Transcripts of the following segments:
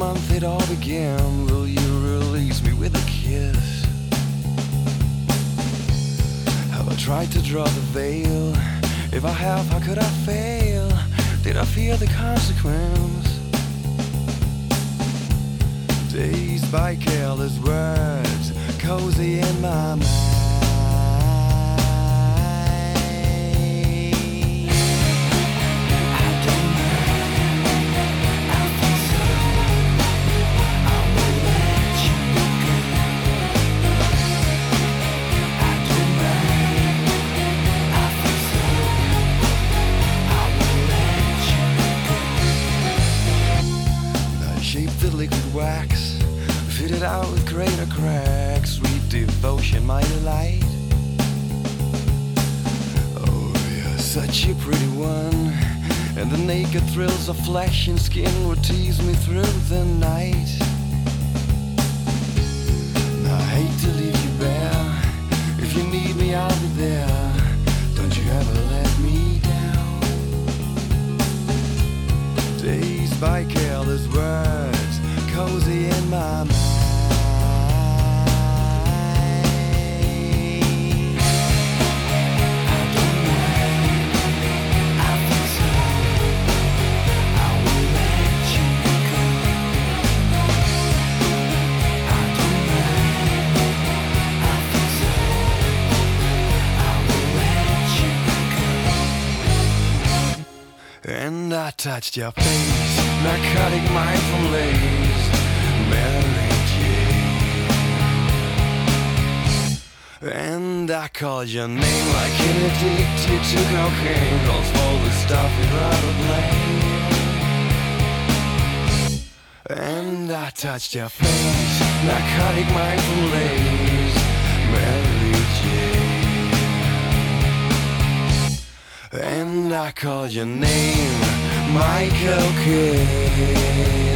month it all began? Will you release me with a kiss? Have I tried to draw the veil? If I have, how could I fail? Did I fear the consequence? Dazed by careless words, cozy in my mind. Of flesh and skin would tease me through the night. Touched your face, narcotic mind Mary Jane. And I called your name like an addicted to cocaine, calls for the stuff you'd rather blame. And I touched your face, narcotic mind Mary Jane. And I called your name, Michael Kidd.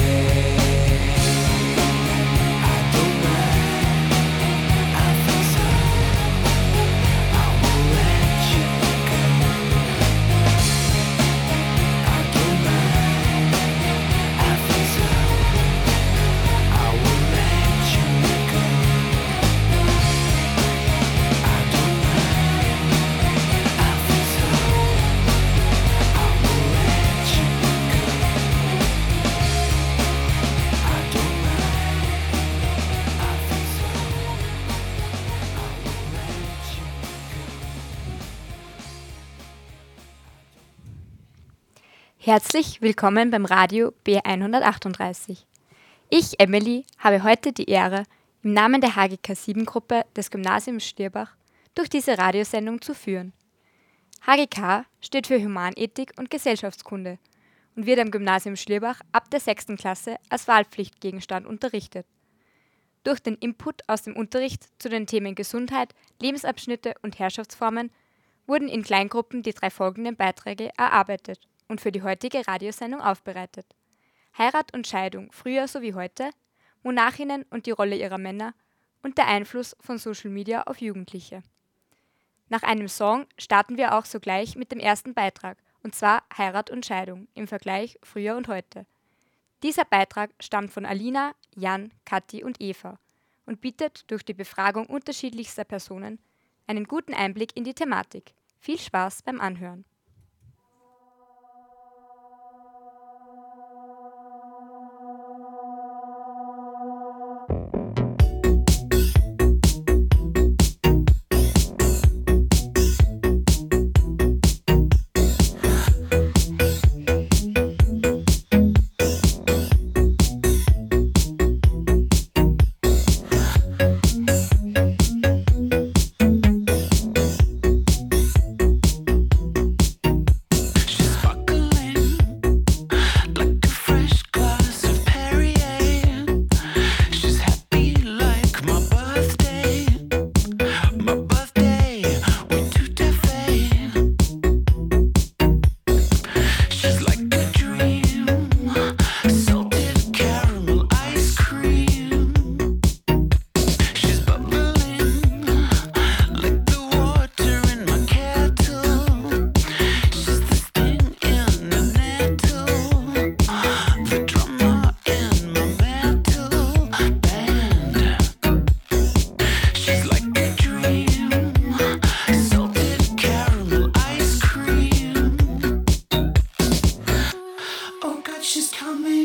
Herzlich willkommen beim Radio B138. Ich, Emily, habe heute die Ehre, im Namen der HGK 7 Gruppe des Gymnasiums Stierbach durch diese Radiosendung zu führen. HGK steht für Humanethik und Gesellschaftskunde und wird am Gymnasium Schlierbach ab der 6. Klasse als Wahlpflichtgegenstand unterrichtet. Durch den Input aus dem Unterricht zu den Themen Gesundheit, Lebensabschnitte und Herrschaftsformen wurden in Kleingruppen die drei folgenden Beiträge erarbeitet und für die heutige Radiosendung aufbereitet. Heirat und Scheidung früher sowie heute, Monarchinnen und die Rolle ihrer Männer und der Einfluss von Social Media auf Jugendliche. Nach einem Song starten wir auch sogleich mit dem ersten Beitrag, und zwar Heirat und Scheidung im Vergleich früher und heute. Dieser Beitrag stammt von Alina, Jan, Kathi und Eva und bietet durch die Befragung unterschiedlichster Personen einen guten Einblick in die Thematik. Viel Spaß beim Anhören. she's coming.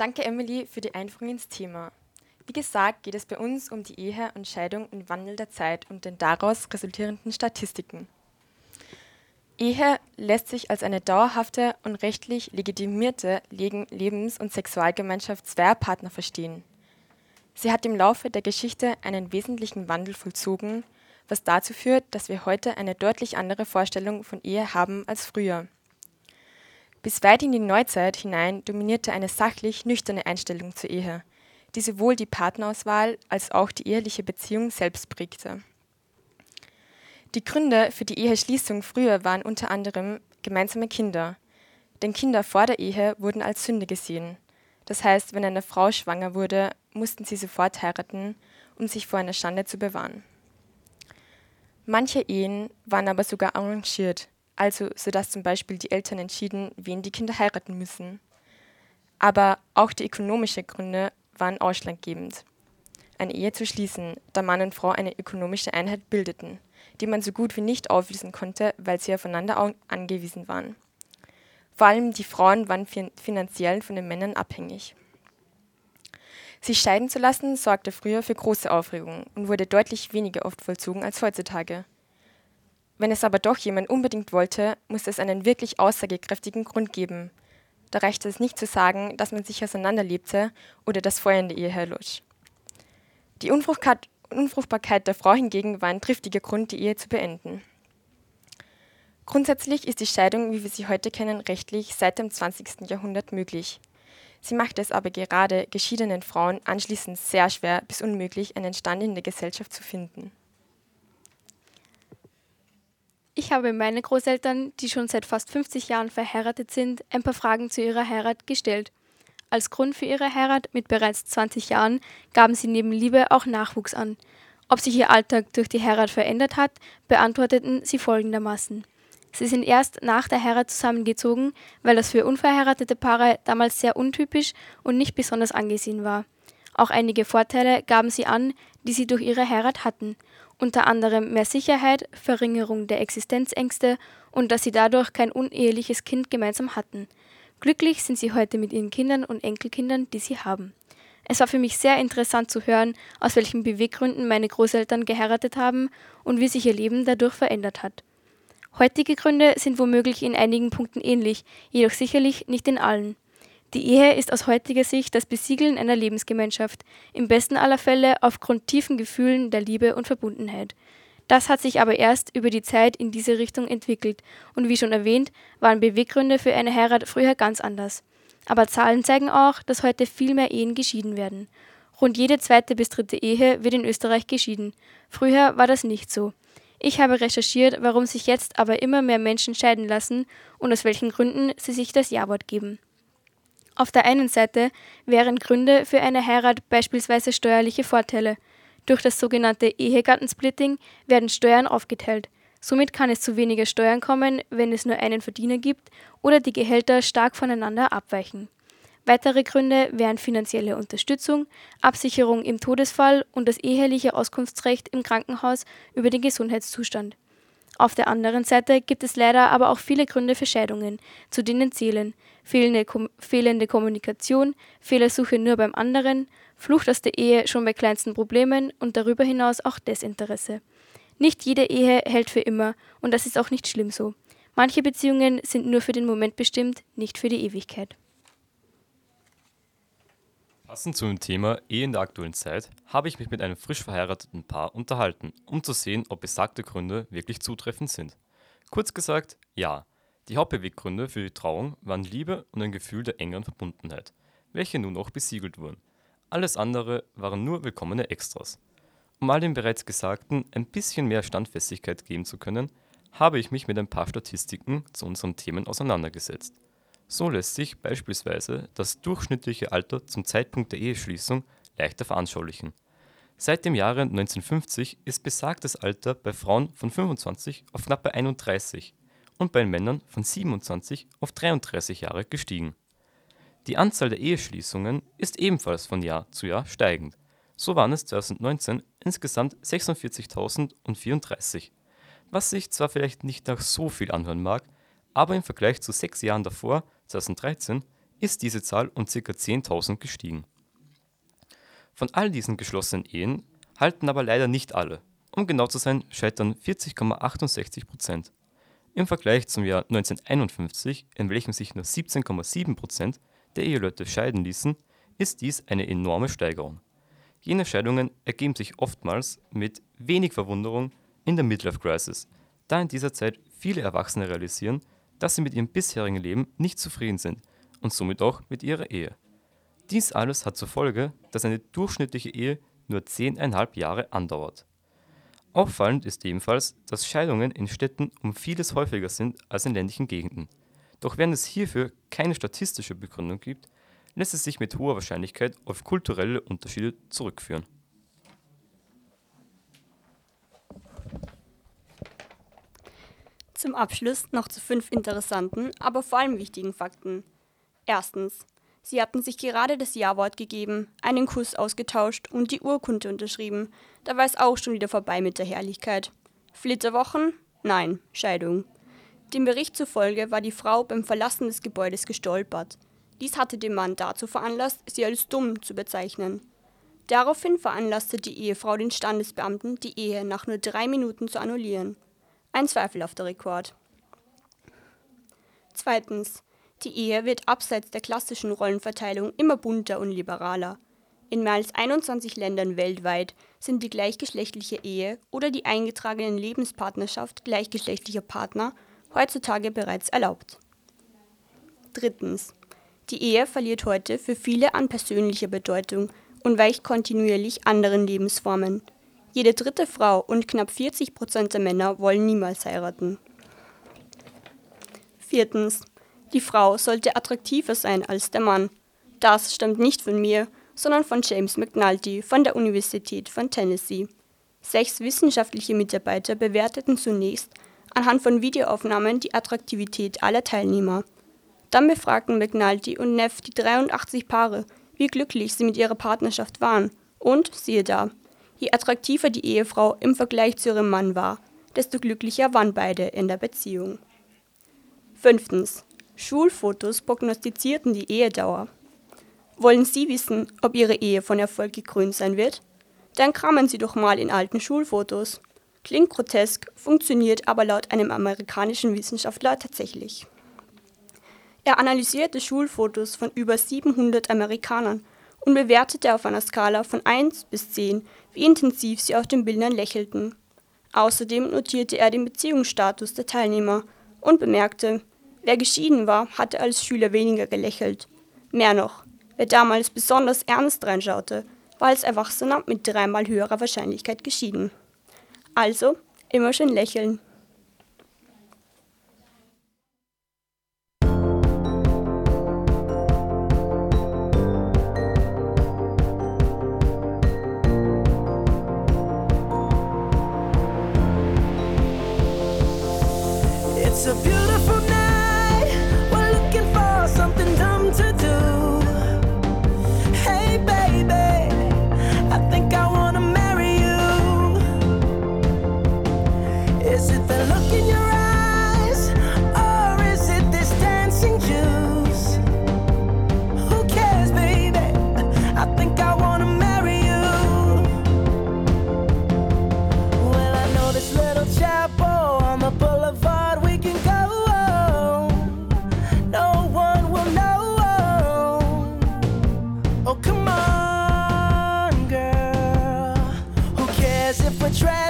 Danke, Emily, für die Einführung ins Thema. Wie gesagt, geht es bei uns um die Ehe und Scheidung im Wandel der Zeit und den daraus resultierenden Statistiken. Ehe lässt sich als eine dauerhafte und rechtlich legitimierte Lebens- und Sexualgemeinschaft zweier Partner verstehen. Sie hat im Laufe der Geschichte einen wesentlichen Wandel vollzogen, was dazu führt, dass wir heute eine deutlich andere Vorstellung von Ehe haben als früher. Bis weit in die Neuzeit hinein dominierte eine sachlich nüchterne Einstellung zur Ehe, die sowohl die Partnerauswahl als auch die eheliche Beziehung selbst prägte. Die Gründe für die Eheschließung früher waren unter anderem gemeinsame Kinder, denn Kinder vor der Ehe wurden als Sünde gesehen. Das heißt, wenn eine Frau schwanger wurde, mussten sie sofort heiraten, um sich vor einer Schande zu bewahren. Manche Ehen waren aber sogar arrangiert, also sodass zum Beispiel die Eltern entschieden, wen die Kinder heiraten müssen. Aber auch die ökonomischen Gründe waren ausschlaggebend, eine Ehe zu schließen, da Mann und Frau eine ökonomische Einheit bildeten, die man so gut wie nicht auflösen konnte, weil sie aufeinander au- angewiesen waren. Vor allem die Frauen waren fin finanziell von den Männern abhängig. Sich scheiden zu lassen sorgte früher für große Aufregung und wurde deutlich weniger oft vollzogen als heutzutage. Wenn es aber doch jemand unbedingt wollte, musste es einen wirklich aussagekräftigen Grund geben. Da reichte es nicht zu sagen, dass man sich auseinanderlebte oder das Feuer in der Ehe erlosch. Die Unfruchtbarkeit der Frau hingegen war ein triftiger Grund, die Ehe zu beenden. Grundsätzlich ist die Scheidung, wie wir sie heute kennen, rechtlich seit dem 20. Jahrhundert möglich. Sie macht es aber gerade geschiedenen Frauen anschließend sehr schwer bis unmöglich, einen Stand in der Gesellschaft zu finden. Ich habe meine Großeltern, die schon seit fast 50 Jahren verheiratet sind, ein paar Fragen zu ihrer Heirat gestellt. Als Grund für ihre Heirat mit bereits 20 Jahren gaben sie neben Liebe auch Nachwuchs an. Ob sich ihr Alltag durch die Heirat verändert hat, beantworteten sie folgendermaßen. Sie sind erst nach der Heirat zusammengezogen, weil das für unverheiratete Paare damals sehr untypisch und nicht besonders angesehen war. Auch einige Vorteile gaben sie an, die sie durch ihre Heirat hatten, unter anderem mehr Sicherheit, Verringerung der Existenzängste und dass sie dadurch kein uneheliches Kind gemeinsam hatten. Glücklich sind sie heute mit ihren Kindern und Enkelkindern, die sie haben. Es war für mich sehr interessant zu hören, aus welchen Beweggründen meine Großeltern geheiratet haben und wie sich ihr Leben dadurch verändert hat. Heutige Gründe sind womöglich in einigen Punkten ähnlich, jedoch sicherlich nicht in allen. Die Ehe ist aus heutiger Sicht das Besiegeln einer Lebensgemeinschaft, im besten aller Fälle aufgrund tiefen Gefühlen der Liebe und Verbundenheit. Das hat sich aber erst über die Zeit in diese Richtung entwickelt und wie schon erwähnt, waren Beweggründe für eine Heirat früher ganz anders. Aber Zahlen zeigen auch, dass heute viel mehr Ehen geschieden werden. Rund jede zweite bis dritte Ehe wird in Österreich geschieden. Früher war das nicht so. Ich habe recherchiert, warum sich jetzt aber immer mehr Menschen scheiden lassen und aus welchen Gründen sie sich das Ja-Wort geben. Auf der einen Seite wären Gründe für eine Heirat beispielsweise steuerliche Vorteile. Durch das sogenannte Ehegattensplitting werden Steuern aufgeteilt. Somit kann es zu weniger Steuern kommen, wenn es nur einen Verdiener gibt oder die Gehälter stark voneinander abweichen. Weitere Gründe wären finanzielle Unterstützung, Absicherung im Todesfall und das eheliche Auskunftsrecht im Krankenhaus über den Gesundheitszustand. Auf der anderen Seite gibt es leider aber auch viele Gründe für Scheidungen, zu denen zählen fehlende, Kom fehlende Kommunikation, Fehlersuche nur beim anderen, Flucht aus der Ehe schon bei kleinsten Problemen und darüber hinaus auch Desinteresse. Nicht jede Ehe hält für immer und das ist auch nicht schlimm so. Manche Beziehungen sind nur für den Moment bestimmt, nicht für die Ewigkeit. Passend zum Thema Ehe in der aktuellen Zeit habe ich mich mit einem frisch verheirateten Paar unterhalten, um zu sehen, ob besagte Gründe wirklich zutreffend sind. Kurz gesagt, ja. Die Hauptbeweggründe für die Trauung waren Liebe und ein Gefühl der engeren Verbundenheit, welche nun auch besiegelt wurden. Alles andere waren nur willkommene Extras. Um all dem bereits Gesagten ein bisschen mehr Standfestigkeit geben zu können, habe ich mich mit ein paar Statistiken zu unseren Themen auseinandergesetzt. So lässt sich beispielsweise das durchschnittliche Alter zum Zeitpunkt der Eheschließung leichter veranschaulichen. Seit dem Jahre 1950 ist besagtes Alter bei Frauen von 25 auf knapp bei 31 und bei Männern von 27 auf 33 Jahre gestiegen. Die Anzahl der Eheschließungen ist ebenfalls von Jahr zu Jahr steigend. So waren es 2019 insgesamt 46.034, was sich zwar vielleicht nicht nach so viel anhören mag, aber im Vergleich zu sechs Jahren davor, 2013, ist diese Zahl um ca. 10.000 gestiegen. Von all diesen geschlossenen Ehen halten aber leider nicht alle. Um genau zu sein, scheitern 40,68 Prozent. Im Vergleich zum Jahr 1951, in welchem sich nur 17,7 Prozent der Eheleute scheiden ließen, ist dies eine enorme Steigerung. Jene Scheidungen ergeben sich oftmals mit wenig Verwunderung in der Midlife Crisis, da in dieser Zeit viele Erwachsene realisieren, dass sie mit ihrem bisherigen Leben nicht zufrieden sind und somit auch mit ihrer Ehe. Dies alles hat zur Folge, dass eine durchschnittliche Ehe nur 10,5 Jahre andauert. Auffallend ist ebenfalls, dass Scheidungen in Städten um vieles häufiger sind als in ländlichen Gegenden. Doch während es hierfür keine statistische Begründung gibt, lässt es sich mit hoher Wahrscheinlichkeit auf kulturelle Unterschiede zurückführen. Zum Abschluss noch zu fünf interessanten, aber vor allem wichtigen Fakten. Erstens. Sie hatten sich gerade das Ja-Wort gegeben, einen Kuss ausgetauscht und die Urkunde unterschrieben. Da war es auch schon wieder vorbei mit der Herrlichkeit. Flitterwochen? Nein, Scheidung. Dem Bericht zufolge war die Frau beim Verlassen des Gebäudes gestolpert. Dies hatte den Mann dazu veranlasst, sie als dumm zu bezeichnen. Daraufhin veranlasste die Ehefrau den Standesbeamten, die Ehe nach nur drei Minuten zu annullieren. Ein zweifelhafter Rekord. Zweitens. Die Ehe wird abseits der klassischen Rollenverteilung immer bunter und liberaler. In mehr als 21 Ländern weltweit sind die gleichgeschlechtliche Ehe oder die eingetragene Lebenspartnerschaft gleichgeschlechtlicher Partner heutzutage bereits erlaubt. Drittens. Die Ehe verliert heute für viele an persönlicher Bedeutung und weicht kontinuierlich anderen Lebensformen. Jede dritte Frau und knapp 40 Prozent der Männer wollen niemals heiraten. Viertens. Die Frau sollte attraktiver sein als der Mann. Das stammt nicht von mir, sondern von James McNulty von der Universität von Tennessee. Sechs wissenschaftliche Mitarbeiter bewerteten zunächst anhand von Videoaufnahmen die Attraktivität aller Teilnehmer. Dann befragten McNulty und Neff die 83 Paare, wie glücklich sie mit ihrer Partnerschaft waren. Und siehe da, je attraktiver die Ehefrau im Vergleich zu ihrem Mann war, desto glücklicher waren beide in der Beziehung. Fünftens. Schulfotos prognostizierten die Ehedauer. Wollen Sie wissen, ob Ihre Ehe von Erfolg gekrönt sein wird? Dann kramen Sie doch mal in alten Schulfotos. Klingt grotesk, funktioniert aber laut einem amerikanischen Wissenschaftler tatsächlich. Er analysierte Schulfotos von über 700 Amerikanern und bewertete auf einer Skala von 1 bis 10, wie intensiv sie auf den Bildern lächelten. Außerdem notierte er den Beziehungsstatus der Teilnehmer und bemerkte, wer geschieden war, hatte als Schüler weniger gelächelt. Mehr noch, wer damals besonders ernst reinschaute, war als Erwachsener mit dreimal höherer Wahrscheinlichkeit geschieden. Also immer schön lächeln.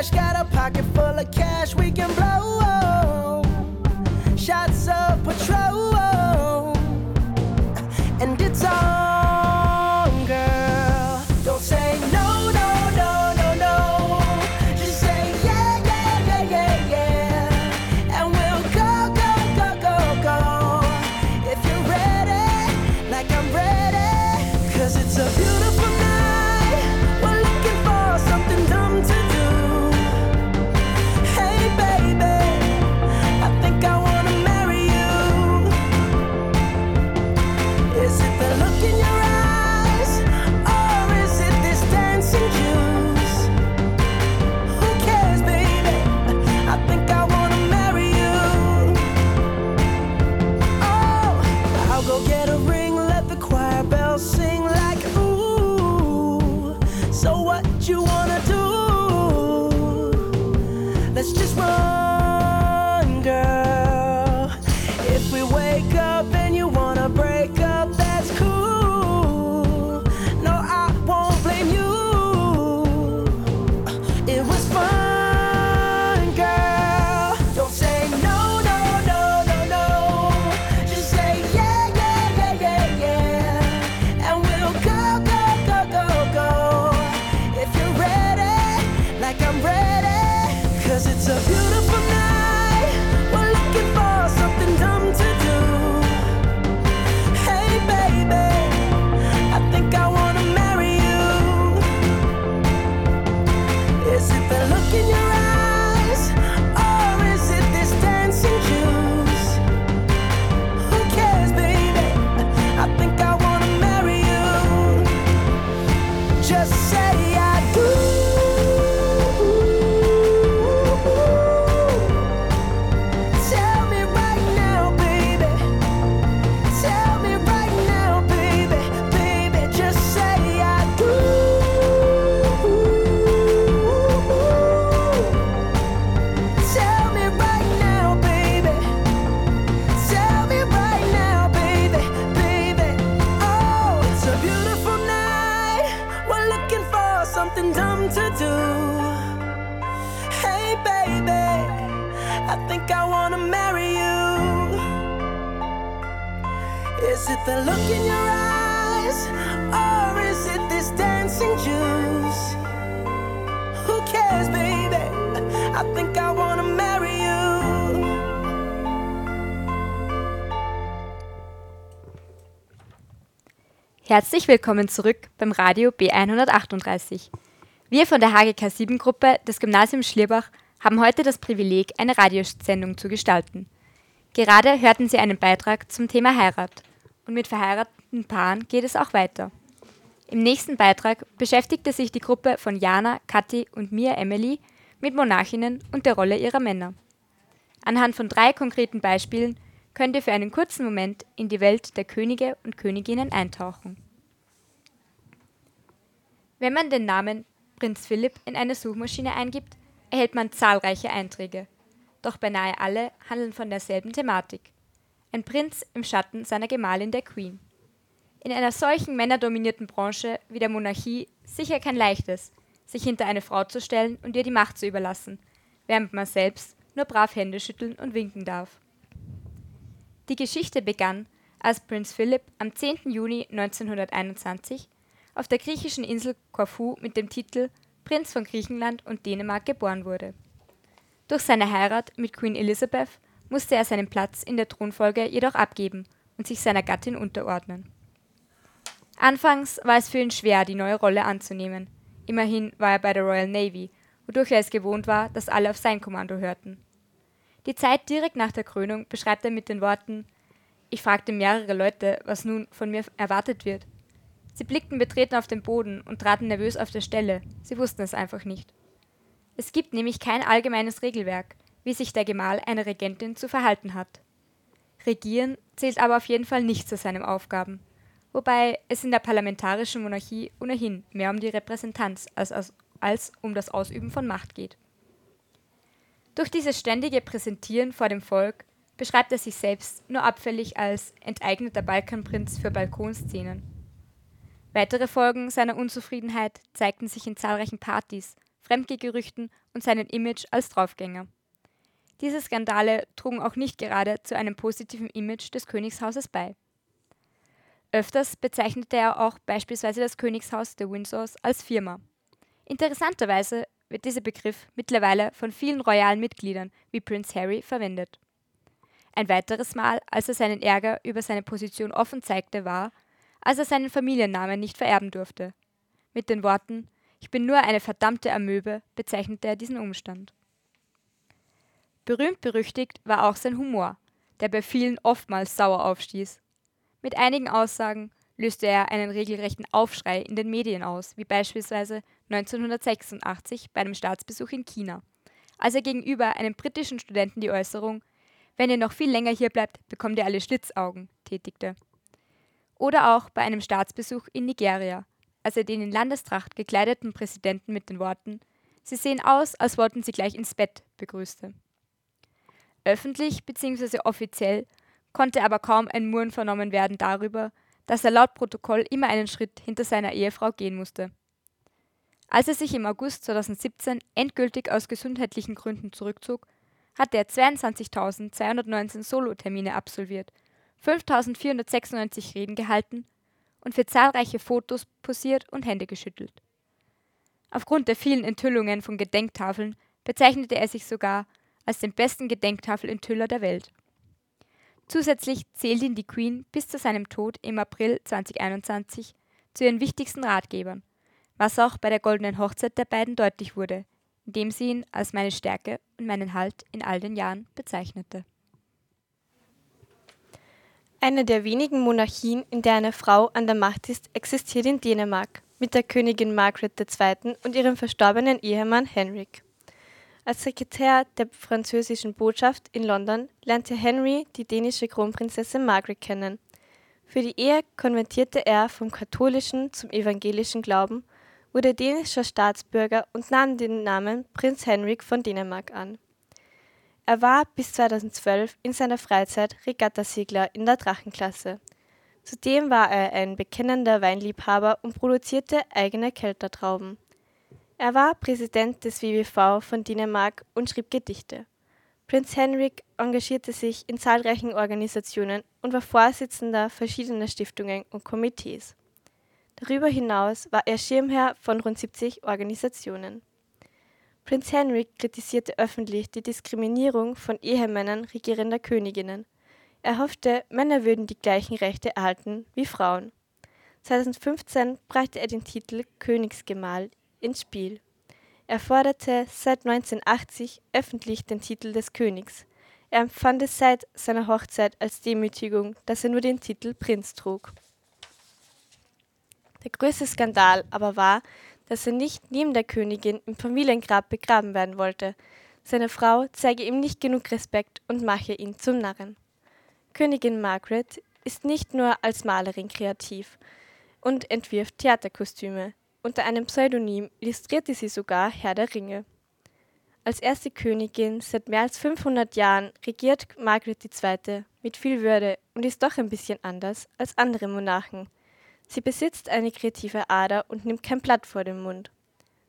got a pocket full of cash, we can blow Is it the look in your eyes, or is it this dancing juice? Who cares, baby? I think I wanna marry you. Herzlich willkommen zurück beim Radio B138. Wir von der HGK 7 Gruppe des Gymnasiums Schlierbach haben heute das Privileg, eine Radiosendung zu gestalten. Gerade hörten Sie einen Beitrag zum Thema Heirat und mit verheirateten Paaren geht es auch weiter. Im nächsten Beitrag beschäftigte sich die Gruppe von Jana, Kathi und mir, Emily, mit Monarchinnen und der Rolle ihrer Männer. Anhand von drei konkreten Beispielen könnt ihr für einen kurzen Moment in die Welt der Könige und Königinnen eintauchen. Wenn man den Namen Prinz Philipp in eine Suchmaschine eingibt, erhält man zahlreiche Einträge. Doch beinahe alle handeln von derselben Thematik. Ein Prinz im Schatten seiner Gemahlin der Queen. In einer solchen männerdominierten Branche wie der Monarchie sicher kein leichtes, sich hinter eine Frau zu stellen und ihr die Macht zu überlassen, während man selbst nur brav Hände schütteln und winken darf. Die Geschichte begann, als Prinz Philipp am 10. Juni 1921 auf der griechischen Insel Korfu mit dem Titel Prinz von Griechenland und Dänemark geboren wurde. Durch seine Heirat mit Queen Elizabeth musste er seinen Platz in der Thronfolge jedoch abgeben und sich seiner Gattin unterordnen. Anfangs war es für ihn schwer, die neue Rolle anzunehmen. Immerhin war er bei der Royal Navy, wodurch er es gewohnt war, dass alle auf sein Kommando hörten. Die Zeit direkt nach der Krönung beschreibt er mit den Worten Ich fragte mehrere Leute, was nun von mir erwartet wird. Sie blickten betreten auf den Boden und traten nervös auf der Stelle, sie wussten es einfach nicht. Es gibt nämlich kein allgemeines Regelwerk, wie sich der Gemahl einer Regentin zu verhalten hat. Regieren zählt aber auf jeden Fall nicht zu seinen Aufgaben, wobei es in der parlamentarischen Monarchie ohnehin mehr um die Repräsentanz als, als, als um das Ausüben von Macht geht. Durch dieses ständige Präsentieren vor dem Volk beschreibt er sich selbst nur abfällig als enteigneter Balkanprinz für Balkonszenen. Weitere Folgen seiner Unzufriedenheit zeigten sich in zahlreichen Partys, Fremdgegerüchten und seinem Image als Draufgänger. Diese Skandale trugen auch nicht gerade zu einem positiven Image des Königshauses bei. Öfters bezeichnete er auch beispielsweise das Königshaus der Windsors als Firma. Interessanterweise wird dieser Begriff mittlerweile von vielen royalen Mitgliedern wie Prince Harry verwendet. Ein weiteres Mal, als er seinen Ärger über seine Position offen zeigte, war, als er seinen Familiennamen nicht vererben durfte. Mit den Worten Ich bin nur eine verdammte Amöbe bezeichnete er diesen Umstand. Berühmt berüchtigt war auch sein Humor, der bei vielen oftmals sauer aufstieß. Mit einigen Aussagen löste er einen regelrechten Aufschrei in den Medien aus, wie beispielsweise 1986 bei einem Staatsbesuch in China, als er gegenüber einem britischen Studenten die Äußerung Wenn ihr noch viel länger hier bleibt, bekommt ihr alle Schlitzaugen tätigte. Oder auch bei einem Staatsbesuch in Nigeria, als er den in Landestracht gekleideten Präsidenten mit den Worten Sie sehen aus, als wollten sie gleich ins Bett begrüßte. Öffentlich bzw. offiziell konnte aber kaum ein Murren vernommen werden darüber, dass er laut Protokoll immer einen Schritt hinter seiner Ehefrau gehen musste. Als er sich im August 2017 endgültig aus gesundheitlichen Gründen zurückzog, hatte er 22.219 Solotermine absolviert, 5.496 Reden gehalten und für zahlreiche Fotos posiert und Hände geschüttelt. Aufgrund der vielen Enthüllungen von Gedenktafeln bezeichnete er sich sogar als den besten Gedenktafelenthüller der Welt. Zusätzlich zählt ihn die Queen bis zu seinem Tod im April 2021 zu ihren wichtigsten Ratgebern, was auch bei der goldenen Hochzeit der beiden deutlich wurde, indem sie ihn als meine Stärke und meinen Halt in all den Jahren bezeichnete. Eine der wenigen Monarchien, in der eine Frau an der Macht ist, existiert in Dänemark mit der Königin Margaret II. und ihrem verstorbenen Ehemann Henrik. Als Sekretär der französischen Botschaft in London lernte Henry die dänische Kronprinzessin Margaret kennen. Für die Ehe konvertierte er vom katholischen zum evangelischen Glauben, wurde dänischer Staatsbürger und nahm den Namen Prinz Henrik von Dänemark an. Er war bis 2012 in seiner Freizeit Regattasegler in der Drachenklasse. Zudem war er ein bekennender Weinliebhaber und produzierte eigene Keltertrauben. Er war Präsident des WWV von Dänemark und schrieb Gedichte. Prinz Henrik engagierte sich in zahlreichen Organisationen und war Vorsitzender verschiedener Stiftungen und Komitees. Darüber hinaus war er Schirmherr von rund 70 Organisationen. Prinz Henrik kritisierte öffentlich die Diskriminierung von Ehemännern regierender Königinnen. Er hoffte, Männer würden die gleichen Rechte erhalten wie Frauen. 2015 brachte er den Titel Königsgemahl ins Spiel. Er forderte seit 1980 öffentlich den Titel des Königs. Er empfand es seit seiner Hochzeit als Demütigung, dass er nur den Titel Prinz trug. Der größte Skandal aber war, dass er nicht neben der Königin im Familiengrab begraben werden wollte. Seine Frau zeige ihm nicht genug Respekt und mache ihn zum Narren. Königin Margaret ist nicht nur als Malerin kreativ und entwirft Theaterkostüme. Unter einem Pseudonym illustrierte sie sogar Herr der Ringe. Als erste Königin seit mehr als 500 Jahren regiert Margaret II. mit viel Würde und ist doch ein bisschen anders als andere Monarchen. Sie besitzt eine kreative Ader und nimmt kein Blatt vor den Mund.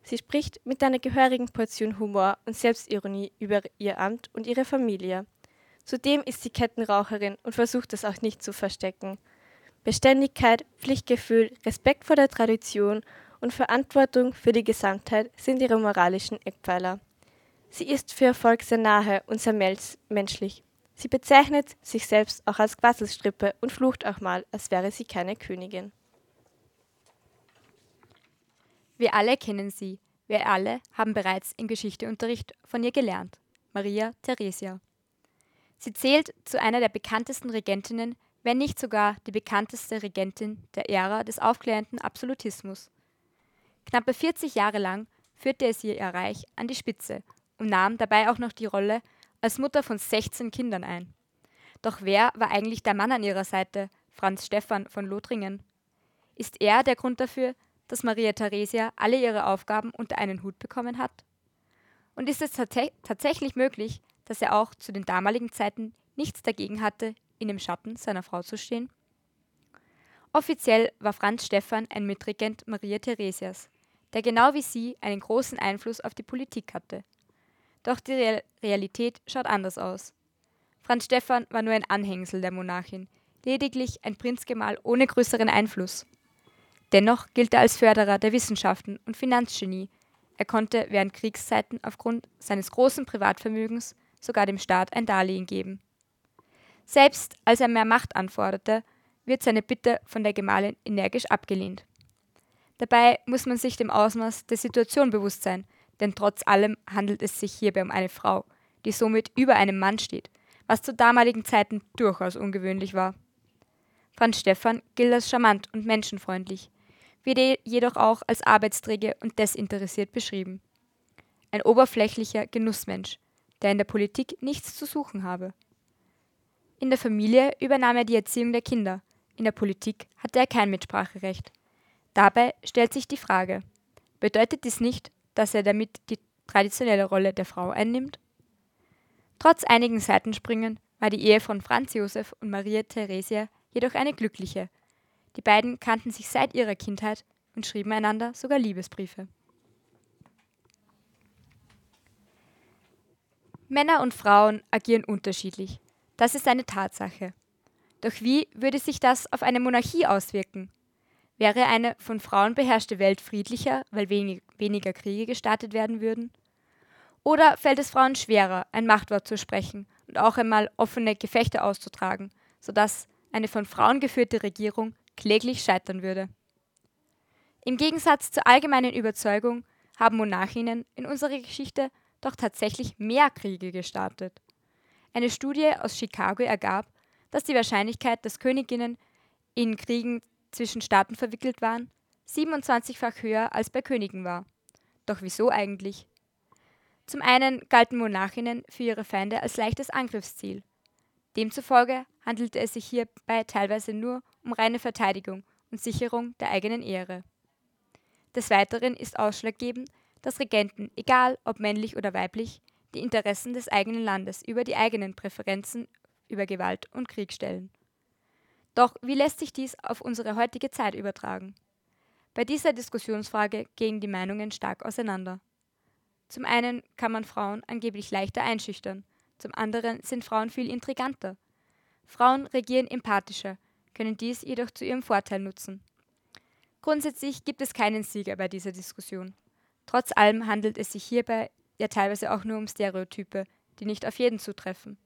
Sie spricht mit einer gehörigen Portion Humor und Selbstironie über ihr Amt und ihre Familie. Zudem ist sie Kettenraucherin und versucht es auch nicht zu verstecken. Beständigkeit, Pflichtgefühl, Respekt vor der Tradition und Verantwortung für die Gesamtheit sind ihre moralischen Eckpfeiler. Sie ist für Erfolg sehr nahe und sehr menschlich. Sie bezeichnet sich selbst auch als Quasselstrippe und flucht auch mal, als wäre sie keine Königin. Wir alle kennen sie. Wir alle haben bereits im Geschichteunterricht von ihr gelernt. Maria Theresia. Sie zählt zu einer der bekanntesten Regentinnen, wenn nicht sogar die bekannteste Regentin der Ära des aufklärenden Absolutismus. Knappe 40 Jahre lang führte sie ihr Reich an die Spitze und nahm dabei auch noch die Rolle als Mutter von 16 Kindern ein. Doch wer war eigentlich der Mann an ihrer Seite, Franz Stephan von Lothringen? Ist er der Grund dafür, dass Maria Theresia alle ihre Aufgaben unter einen Hut bekommen hat? Und ist es tats tatsächlich möglich, dass er auch zu den damaligen Zeiten nichts dagegen hatte, in dem Schatten seiner Frau zu stehen? Offiziell war Franz Stephan ein Mitregent Maria Theresias, der genau wie sie einen großen Einfluss auf die Politik hatte. Doch die Real Realität schaut anders aus. Franz Stephan war nur ein Anhängsel der Monarchin, lediglich ein Prinzgemahl ohne größeren Einfluss. Dennoch gilt er als Förderer der Wissenschaften und Finanzgenie. Er konnte während Kriegszeiten aufgrund seines großen Privatvermögens sogar dem Staat ein Darlehen geben. Selbst als er mehr Macht anforderte, wird seine Bitte von der Gemahlin energisch abgelehnt. Dabei muss man sich dem Ausmaß der Situation bewusst sein, denn trotz allem handelt es sich hierbei um eine Frau, die somit über einem Mann steht, was zu damaligen Zeiten durchaus ungewöhnlich war. Franz Stephan gilt als charmant und menschenfreundlich, wird jedoch auch als arbeitsträge und desinteressiert beschrieben. Ein oberflächlicher Genussmensch, der in der Politik nichts zu suchen habe. In der Familie übernahm er die Erziehung der Kinder, in der Politik hatte er kein Mitspracherecht. Dabei stellt sich die Frage, bedeutet dies nicht, dass er damit die traditionelle Rolle der Frau einnimmt? Trotz einigen Seitenspringen war die Ehe von Franz Josef und Maria Theresia jedoch eine glückliche. Die beiden kannten sich seit ihrer Kindheit und schrieben einander sogar Liebesbriefe. Männer und Frauen agieren unterschiedlich. Das ist eine Tatsache. Doch wie würde sich das auf eine Monarchie auswirken? Wäre eine von Frauen beherrschte Welt friedlicher, weil wenig, weniger Kriege gestartet werden würden? Oder fällt es Frauen schwerer, ein Machtwort zu sprechen und auch einmal offene Gefechte auszutragen, sodass eine von Frauen geführte Regierung kläglich scheitern würde? Im Gegensatz zur allgemeinen Überzeugung haben Monarchinnen in unserer Geschichte doch tatsächlich mehr Kriege gestartet. Eine Studie aus Chicago ergab, dass die Wahrscheinlichkeit, dass Königinnen in Kriegen zwischen Staaten verwickelt waren, 27-fach höher als bei Königen war. Doch wieso eigentlich? Zum einen galten Monarchinnen für ihre Feinde als leichtes Angriffsziel. Demzufolge handelte es sich hierbei teilweise nur um reine Verteidigung und Sicherung der eigenen Ehre. Des Weiteren ist ausschlaggebend, dass Regenten, egal ob männlich oder weiblich, die Interessen des eigenen Landes über die eigenen Präferenzen über Gewalt und Krieg stellen. Doch wie lässt sich dies auf unsere heutige Zeit übertragen? Bei dieser Diskussionsfrage gehen die Meinungen stark auseinander. Zum einen kann man Frauen angeblich leichter einschüchtern, zum anderen sind Frauen viel intriganter. Frauen regieren empathischer, können dies jedoch zu ihrem Vorteil nutzen. Grundsätzlich gibt es keinen Sieger bei dieser Diskussion. Trotz allem handelt es sich hierbei ja teilweise auch nur um Stereotype, die nicht auf jeden zutreffen.